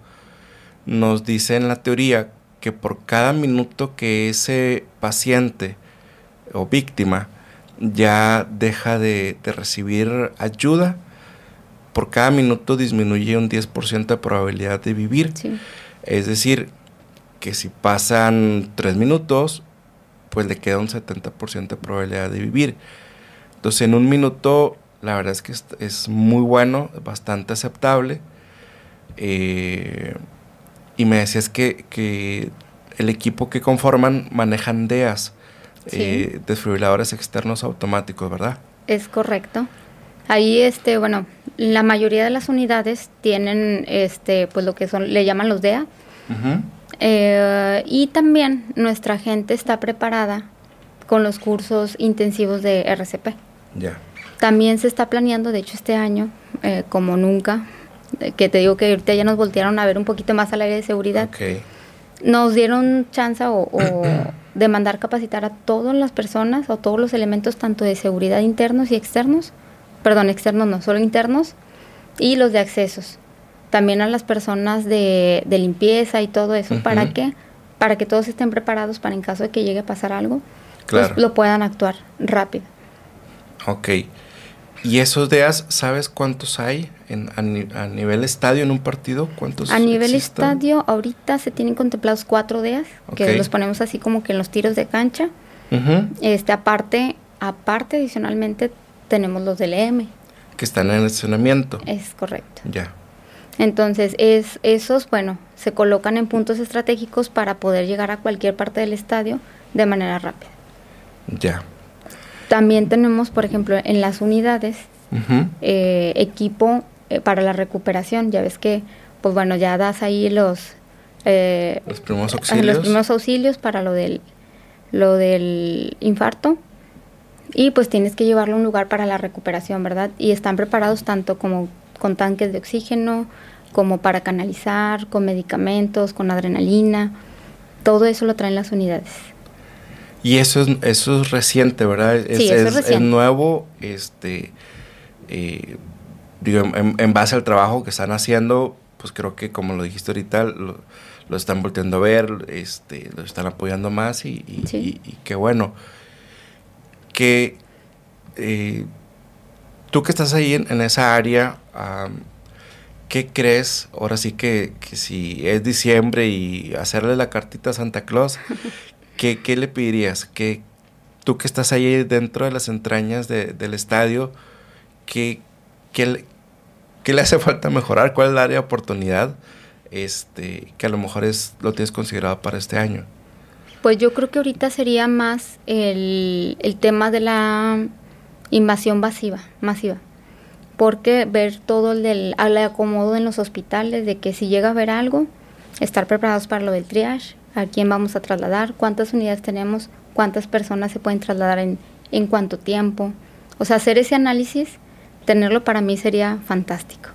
nos dice en la teoría que por cada minuto que ese paciente o víctima ya deja de, de recibir ayuda, por cada minuto disminuye un 10% de probabilidad de vivir. Es decir, que si pasan tres minutos, pues le queda un 70% de probabilidad de vivir. Entonces en un minuto la verdad es que es, muy bueno, bastante aceptable. Eh, y me decías que, que, el equipo que conforman manejan DEAS, eh, desfibriladores externos automáticos, ¿verdad? Es correcto. Ahí, este, bueno, la mayoría de las unidades tienen, este, pues lo que son, le llaman los DEA. Eh, y también nuestra gente está preparada con los cursos intensivos de RCP. Ya. También se está planeando, de hecho este año, eh, como nunca, que te digo que ahorita ya nos voltearon a ver un poquito más al área de seguridad. Nos dieron chance o, de mandar capacitar a todas las personas o todos los elementos, tanto de seguridad internos y externos, perdón, externos no, solo internos, y los de accesos también a las personas de, limpieza y todo eso, ¿para qué? Para que todos estén preparados para en caso de que llegue a pasar algo, pues lo puedan actuar rápido. Ok. ¿Y esos días, sabes cuántos hay en, a, nivel estadio en un partido? ¿Cuántos A nivel estadio, ahorita se tienen contemplados cuatro días, que los ponemos así como que en los tiros de cancha. este Aparte, aparte, adicionalmente, tenemos los del EM. Que están en el estacionamiento. Es correcto. Ya. Entonces, es, esos, bueno, se colocan en puntos estratégicos para poder llegar a cualquier parte del estadio de manera rápida. Ya. También tenemos, por ejemplo, en las unidades, eh, equipo eh, para la recuperación. Ya ves que, pues bueno, ya das ahí los... Eh, los primeros auxilios. Los primeros auxilios para lo del, lo del infarto. Y pues tienes que llevarlo a un lugar para la recuperación, ¿verdad? Y están preparados tanto como con tanques de oxígeno, como para canalizar, con medicamentos, con adrenalina. Todo eso lo traen las unidades. Y eso es, eso es reciente, ¿verdad? Es, sí, es, es, nuevo, este, eh, digo, en, base al trabajo que están haciendo, pues creo que como lo dijiste ahorita, lo, están volteando a ver, este, lo están apoyando más y, y, qué bueno. Que eh, Tú que estás ahí en, esa área, ¿qué crees? Ahora sí que, si es diciembre y hacerle la cartita a Santa Claus, ¿qué, le pedirías? ¿Qué, tú que estás ahí dentro de las entrañas del estadio, ¿qué, qué, le hace falta mejorar? ¿Cuál es el área de oportunidad? Este, que a lo mejor es, lo tienes considerado para este año. Pues yo creo que ahorita sería más el, tema de la invasión masiva, masiva. Porque ver todo el del acomodo en los hospitales, de que si llega a haber algo, estar preparados para lo del triage, a quién vamos a trasladar, cuántas unidades tenemos, cuántas personas se pueden trasladar en, en cuánto tiempo. O sea, hacer ese análisis, tenerlo para mí sería fantástico.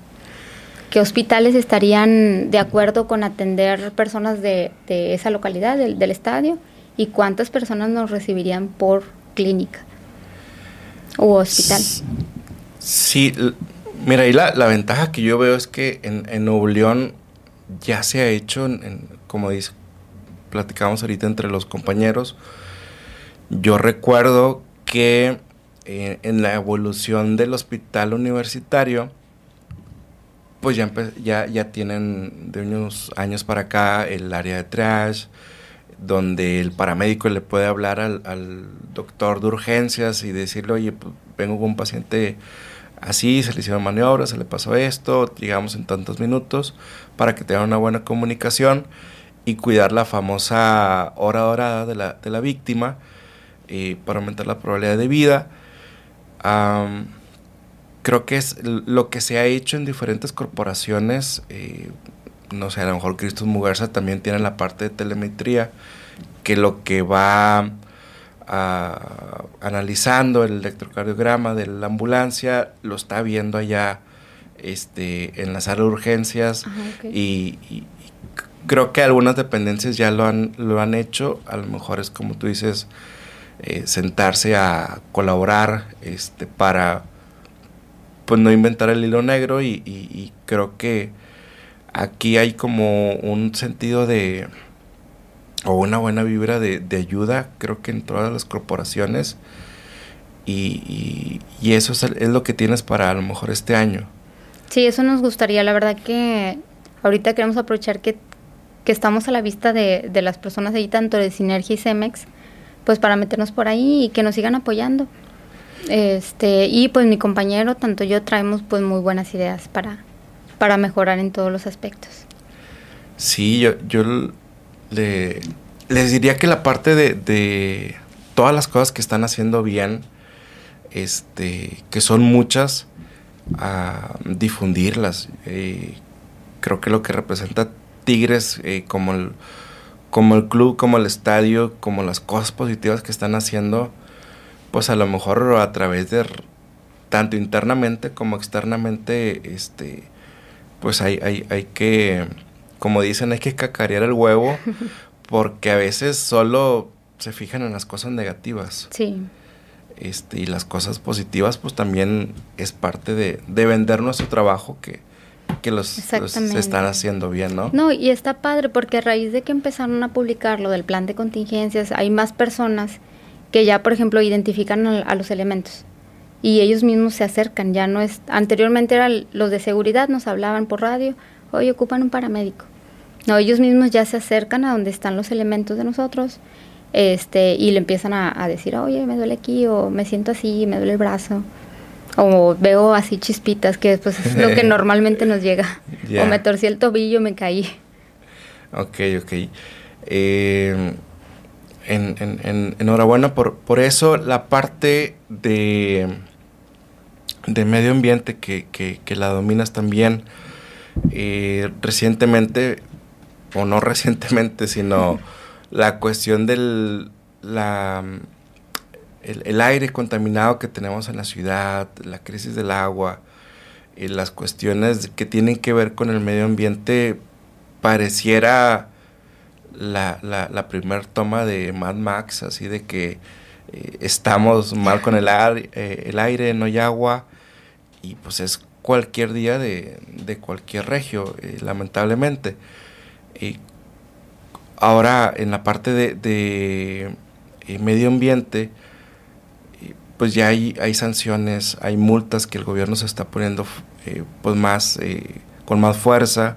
¿Qué hospitales estarían de acuerdo con atender personas de, esa localidad, del, estadio? ¿Y cuántas personas nos recibirían por clínica o hospital? Sí, mira, y la, ventaja que yo veo es que en, en Nuevo León ya se ha hecho, como dice, platicamos ahorita entre los compañeros, yo recuerdo que eh, en la evolución del hospital universitario, pues ya, ya, ya tienen de unos años para acá el área de triage, donde el paramédico le puede hablar al, doctor de urgencias y decirle, oye, pues, vengo con un paciente así, se le hicieron maniobras, se le pasó esto, llegamos en tantos minutos, para que tenga una buena comunicación y cuidar la famosa hora dorada de la, de la víctima eh, para aumentar la probabilidad de vida. creo que es lo que se ha hecho en diferentes corporaciones. Eh, no sé, a lo mejor Cristus Mugarza también tiene la parte de telemetría, que lo que va analizando el electrocardiograma de la ambulancia lo está viendo allá este, en la sala de urgencias y, creo que algunas dependencias ya lo han, lo han hecho, a lo mejor es como tú dices, eh, sentarse a colaborar este, para pues no inventar el hilo negro y, creo que aquí hay como un sentido de o una buena vibra de, ayuda creo que en todas las corporaciones y, eso es, lo que tienes para a lo mejor este año. Sí, eso nos gustaría, la verdad que ahorita queremos aprovechar que, que estamos a la vista de, de las personas ahí, tanto de Sinergia y Cemex, pues para meternos por ahí y que nos sigan apoyando. Este, y pues mi compañero, tanto yo, traemos pues muy buenas ideas para, para mejorar en todos los aspectos. Sí, yo, yo le, les diría que la parte de, de todas las cosas que están haciendo bien, este, que son muchas, a difundirlas. Eh, creo que lo que representa Tigres eh, como, el, como el club, como el estadio, como las cosas positivas que están haciendo, pues a lo mejor a través de tanto internamente como externamente, este, pues hay, hay, hay que, como dicen, hay que cacarear el huevo, porque a veces solo se fijan en las cosas negativas. Sí. Este, y las cosas positivas, pues también es parte de, de vender nuestro trabajo que, que los, se están haciendo bien, ¿no? No, y está padre porque a raíz de que empezaron a publicar lo del plan de contingencias, hay más personas que ya, por ejemplo, identifican a, los elementos y ellos mismos se acercan, ya no es, anteriormente eran los de seguridad, nos hablaban por radio, hoy ocupan un paramédico. No, ellos mismos ya se acercan a donde están los elementos de nosotros este y le empiezan a, a decir, oye, me duele aquí o me siento así, me duele el brazo o veo así chispitas, que después es lo que normalmente nos llega. O me torcí el tobillo, me caí. Ok, ok. Eh, en, enhorabuena por, por eso. La parte de, de medio ambiente que, que, la dominas también eh, recientemente, o no recientemente, sino la cuestión del... La, el, aire contaminado que tenemos en la ciudad, la crisis del agua, y las cuestiones que tienen que ver con el medio ambiente, pareciera la, la, la primer toma de Mad Max, así de que eh, estamos mal con el, eh, el aire, no hay agua, y pues es cualquier día de, de cualquier regio, eh, lamentablemente. Y ahora en la parte de, de medio ambiente, pues ya hay, hay sanciones, hay multas que el gobierno se está poniendo eh, pues más, eh, con más fuerza.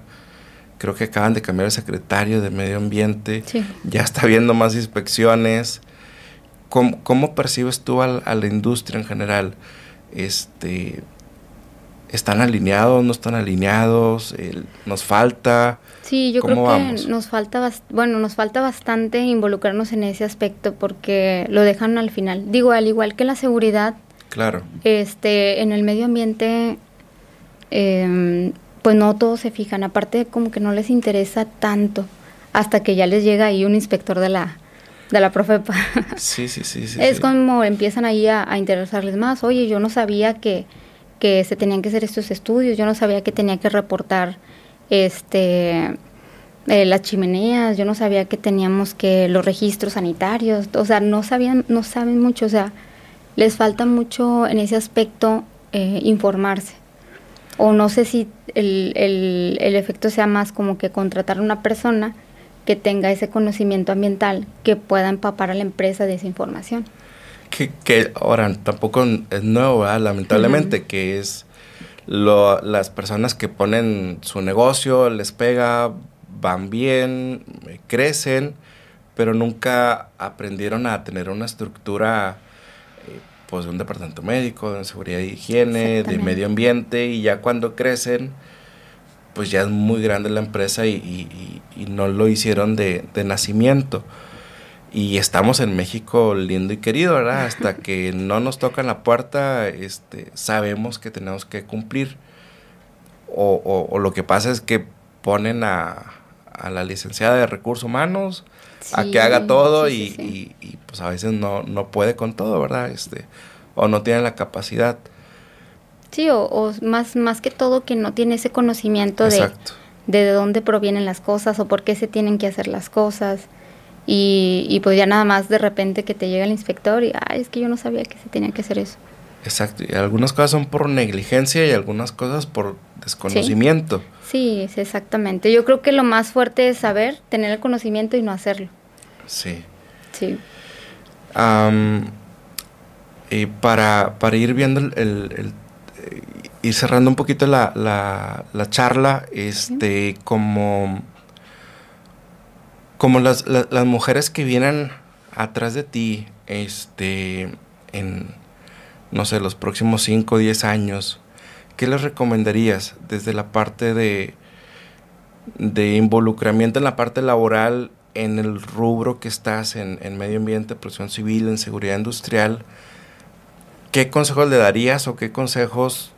Creo que acaban de cambiar el secretario de Medio Ambiente. Ya está habiendo más inspecciones. ¿Cómo, percibes tú a, la industria en general? Este, ¿Están alineados, no están alineados? ¿Nos falta? Sí, yo creo que nos falta, bueno, nos falta bastante involucrarnos en ese aspecto porque lo dejan al final. Digo, al igual que la seguridad, claro. este, en el medio ambiente, em, pues no todos se fijan. Aparte, como que no les interesa tanto hasta que ya les llega ahí un inspector de la, de la Profepa. Sí, sí, sí. sí es como empiezan ahí a, interesarles más. Oye, yo no sabía que, que se tenían que hacer estos estudios, yo no sabía que tenía que reportar este eh, las chimeneas, yo no sabía que teníamos que los registros sanitarios, o sea, no sabían, no saben mucho, o sea, les falta mucho en ese aspecto eh, informarse. O no sé si el, el, el efecto sea más como que contratar a una persona que tenga ese conocimiento ambiental que pueda empapar a la empresa de esa información. Que, que ahora tampoco es nuevo, lamentablemente, que es lo, las personas que ponen su negocio, les pega, van bien, eh, crecen, pero nunca aprendieron a tener una estructura eh, pues de un departamento médico, de seguridad y higiene, de medio ambiente, y ya cuando crecen, pues ya es muy grande la empresa y, no lo hicieron de, de, nacimiento. Y estamos en México lindo y querido, ¿verdad? Hasta que no nos tocan la puerta, este, sabemos que tenemos que cumplir. O, o, lo que pasa es que ponen a, a la licenciada de recursos humanos a que haga todo y, y, pues a veces no, no puede con todo, ¿verdad? Este, o no tiene la capacidad. Sí, o, más, más que todo que no tiene ese conocimiento de, de dónde provienen las cosas o por qué se tienen que hacer las cosas. Y, y pues ya nada más de repente que te llega el inspector y, ay, es que yo no sabía que se tenía que hacer eso. Exacto, y algunas cosas son por negligencia y algunas cosas por desconocimiento. Sí, sí, exactamente. Yo creo que lo más fuerte es saber, tener el conocimiento y no hacerlo. Sí. Sí. y para, para ir viendo el y cerrando un poquito la, la, la charla, este, como, como las, las, mujeres que vienen atrás de ti, este, en, no sé, los próximos 5 o 10 años, ¿qué les recomendarías desde la parte de, de involucramiento en la parte laboral, en el rubro que estás, en, en medio ambiente, protección civil, en seguridad industrial? ¿Qué consejos le darías o qué consejos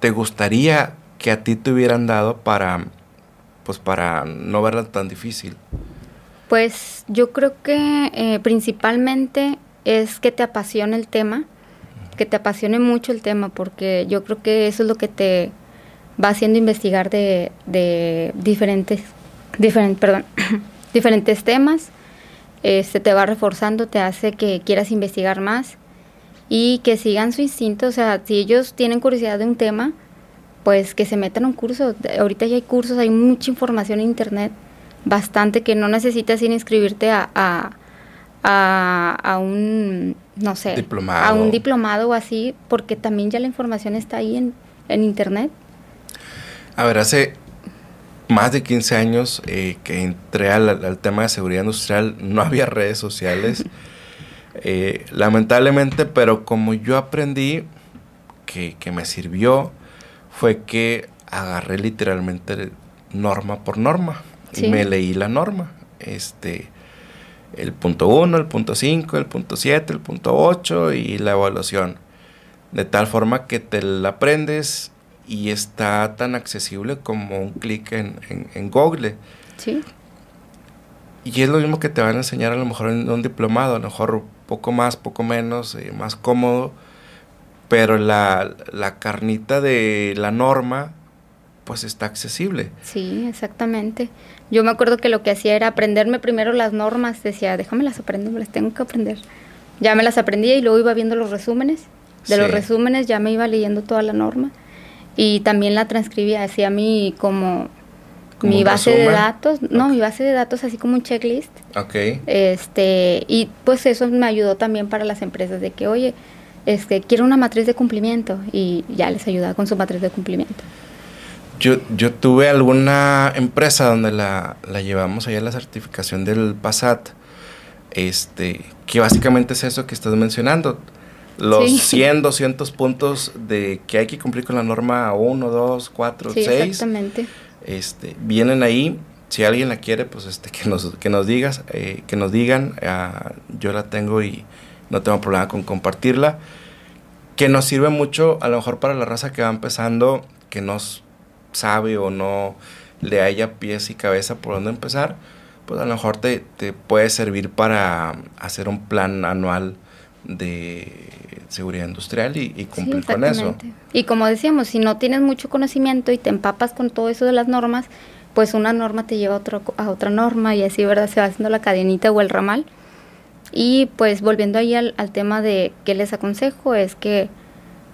te gustaría que a ti te hubieran dado para, pues para no verla tan difícil? Pues yo creo que eh, principalmente es que te apasione el tema, que te apasione mucho el tema, porque yo creo que eso es lo que te va haciendo investigar de, de diferentes, perdón, diferentes temas, este te va reforzando, te hace que quieras investigar más y que sigan su instinto, o sea, si ellos tienen curiosidad de un tema, pues que se metan a un curso. Ahorita ya hay cursos, hay mucha información en internet, bastante que no necesitas ir a inscribirte a, a, a, un, no sé, diplomado. a un diplomado o así, porque también ya la información está ahí en, en internet. A ver, hace más de 15 años eh, que entré al, al, tema de seguridad industrial, no había redes sociales. Eh, lamentablemente, pero como yo aprendí que, me sirvió, fue que agarré literalmente norma por norma. Y me leí la norma. Este, el punto 1, el punto 5, el punto 7, el punto 8 y la evaluación. De tal forma que te la aprendes y está tan accesible como un clic en, en, en Google. Sí. Y es lo mismo que te van a enseñar a lo mejor en un diplomado, a lo mejor poco más, poco menos, eh, más cómodo, pero la, la carnita de la norma pues está accesible. Sí, exactamente. Yo me acuerdo que lo que hacía era aprenderme primero las normas, decía, déjame las aprender, me las tengo que aprender. Ya me las aprendía y luego iba viendo los resúmenes. De los resúmenes ya me iba leyendo toda la norma y también la transcribía, hacía mi como mi base de datos, no, mi base de datos así como un checklist. Ok. Este, y pues eso me ayudó también para las empresas de que, oye, este, quiero una matriz de cumplimiento y ya les ayudaba con su matriz de cumplimiento. Yo, yo tuve alguna empresa donde la, la llevamos allá la certificación del PASAT, este, que básicamente es eso que estás mencionando. los 100, 200 puntos de que hay que cumplir con la norma 1, 2, 4, 6. Exactamente. Este, vienen ahí. Si alguien la quiere, pues este, que nos, que nos digas, eh, que nos digan. Ah, yo la tengo y no tengo problema con compartirla. Que nos sirve mucho, a lo mejor para la raza que va empezando, que no sabe o no le haya pies y cabeza por dónde empezar, pues a lo mejor te, te puede servir para hacer un plan anual de seguridad industrial y, cumplir con eso. Y como decíamos, si no tienes mucho conocimiento y te empapas con todo eso de las normas, pues una norma te lleva a, otro, a otra norma y así, ¿verdad? Se va haciendo la cadenita o el ramal. Y pues volviendo ahí al, tema de qué les aconsejo es que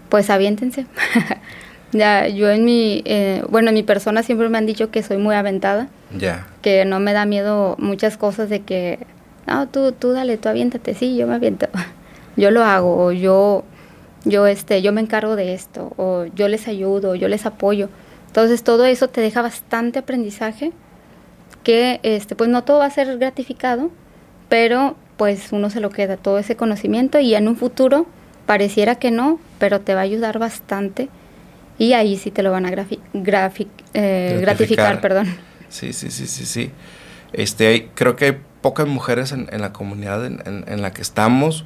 pues aviéntense. ya, yo en mi, eh, bueno, en mi persona siempre me han dicho que soy muy aventada. Ya. Que no me da miedo muchas cosas de que, no, tú, tú dale, tú aviéntate, sí, yo me aviento. yo lo hago, o yo, yo, este, yo me encargo de esto, o yo les ayudo, o yo les apoyo. Entonces todo eso te deja bastante aprendizaje que este pues no todo va a ser gratificado, pero pues uno se lo queda todo ese conocimiento y en un futuro pareciera que no, pero te va a ayudar bastante y ahí sí te lo van a eh, gratificar, perdón. Sí, sí, sí, sí, sí. Este, creo que hay pocas mujeres en, la comunidad en, la que estamos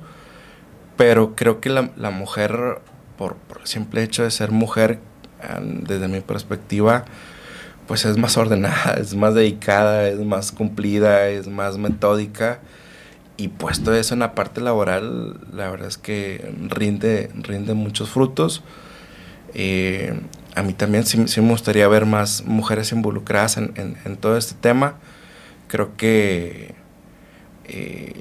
pero creo que la, la mujer, por, el simple hecho de ser mujer, desde mi perspectiva, pues es más ordenada, es más dedicada, es más cumplida, es más metódica. Y puesto eso en la parte laboral, la verdad es que rinde, rinde muchos frutos. Eh, a mí también sí, me gustaría ver más mujeres involucradas en, todo este tema. Creo que eh,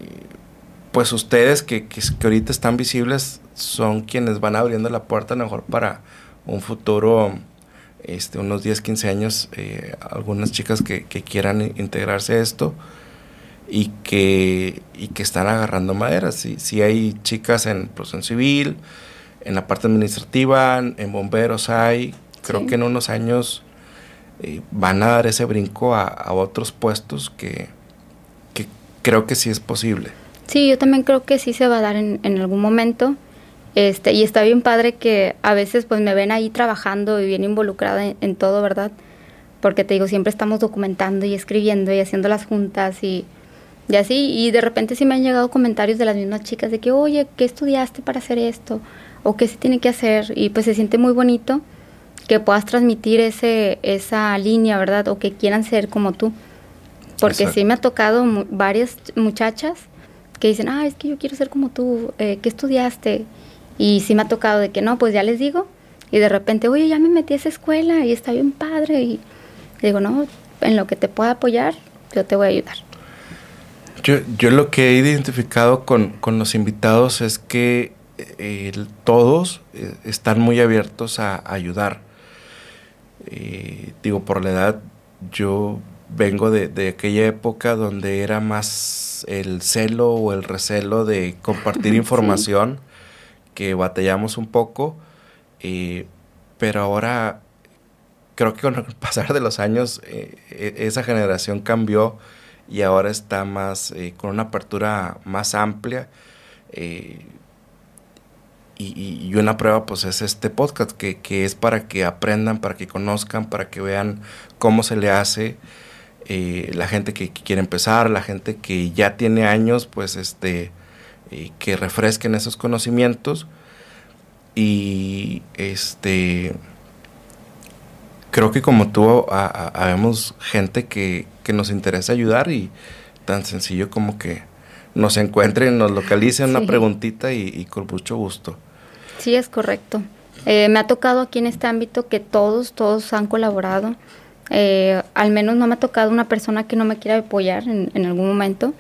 pues ustedes que, que, ahorita están visibles son quienes van abriendo la puerta mejor para un futuro, este, unos 10, 15 años, eh, algunas chicas que, quieran integrarse a esto y que, y que están agarrando madera. Si, si hay chicas en protección civil, en la parte administrativa, en bomberos hay, creo que en unos años eh, van a dar ese brinco a, a otros puestos que, que creo que sí es posible. Sí, yo también creo que sí se va a dar en, algún momento. Este, y está bien padre que a veces pues me ven ahí trabajando y bien involucrada en, todo, ¿verdad? Porque te digo, siempre estamos documentando y escribiendo y haciendo las juntas y, y así. Y de repente sí me han llegado comentarios de las mismas chicas de que, oye, ¿qué estudiaste para hacer esto? O qué se tiene que hacer. Y pues se siente muy bonito que puedas transmitir ese, esa línea, ¿verdad? O que quieran ser como tú. Porque sí me ha tocado varias muchachas que dicen, ah, es que yo quiero ser como tú, eh, ¿qué estudiaste? Y sí me ha tocado de que no, pues ya les digo. Y de repente, oye, ya me metí a esa escuela y está bien padre. Y digo, no, en lo que te pueda apoyar, yo te voy a ayudar. Yo, yo lo que he identificado con, con los invitados es que eh, todos eh, están muy abiertos a, ayudar. digo, por la edad, yo vengo de, de aquella época donde era más el celo o el recelo de compartir información, que batallamos un poco, eh, pero ahora creo que con el pasar de los años eh, e, esa generación cambió y ahora está más eh, con una apertura más amplia. Y, y, una prueba pues es este podcast que, que, es para que aprendan, para que conozcan, para que vean cómo se le hace. Eh, la gente que, quiere empezar, la gente que ya tiene años, pues este, eh, que refresquen esos conocimientos y este, creo que como tú, habemos gente que, nos interesa ayudar y tan sencillo como que nos encuentren, nos localicen una preguntita y, con mucho gusto. Sí, es correcto. Eh, me ha tocado aquí en este ámbito que todos, todos han colaborado. Eh, al menos no me ha tocado una persona que no me quiera apoyar en, algún momento.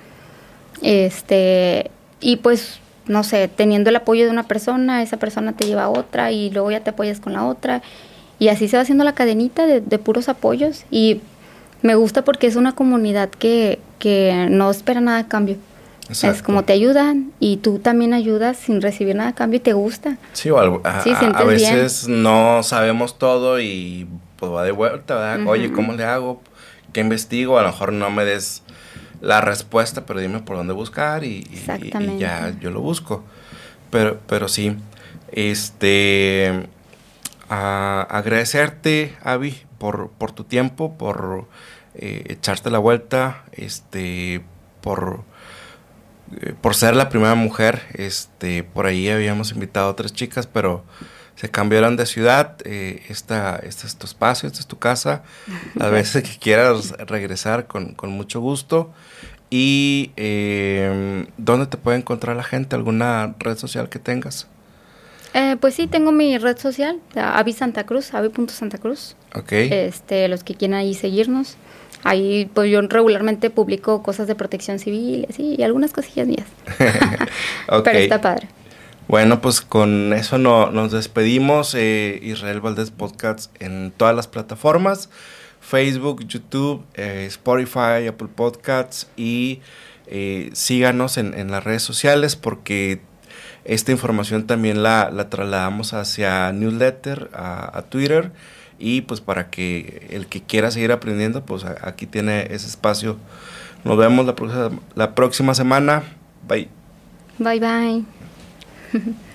Este, y pues, no sé, teniendo el apoyo de una persona, esa persona te lleva a otra y luego ya te apoyas con la otra. Y así se va haciendo la cadenita de, puros apoyos. Y me gusta porque es una comunidad que, que no espera nada a cambio. Es como te ayudan y tú también ayudas sin recibir nada a cambio y te gusta. Sí, o a, veces no sabemos todo y pues va de vuelta, Oye, ¿cómo le hago? ¿Qué investigo? A lo mejor no me des la respuesta, pero dime por dónde buscar y, ya yo lo busco. Pero, pero sí, este, agradecerte, Avi, por, por tu tiempo, por eh, echarte la vuelta, este, por, eh, por ser la primera mujer. Este, por ahí habíamos invitado a otras chicas, pero se cambiaron de ciudad. Eh, esta, este es tu espacio, esta es tu casa. A veces que quieras regresar con, con mucho gusto. ¿Y eh, dónde te puede encontrar la gente? ¿Alguna red social que tengas? Eh, pues sí, tengo mi red social, Avi Santa Cruz, Avi.Santa Cruz. Ok. Este, los que quieran ahí seguirnos. Ahí pues yo regularmente publico cosas de protección civil y y algunas cosillas mías. Pero está padre. Bueno, pues con eso no, nos despedimos. Eh, Israel Valdés Podcast en todas las plataformas. Facebook, YouTube, eh, Spotify, Apple Podcasts y eh, síganos en, las redes sociales porque esta información también la, trasladamos hacia newsletter, a, Twitter y pues para que el que quiera seguir aprendiendo pues aquí tiene ese espacio. Nos vemos la, la próxima semana. Bye. Bye bye.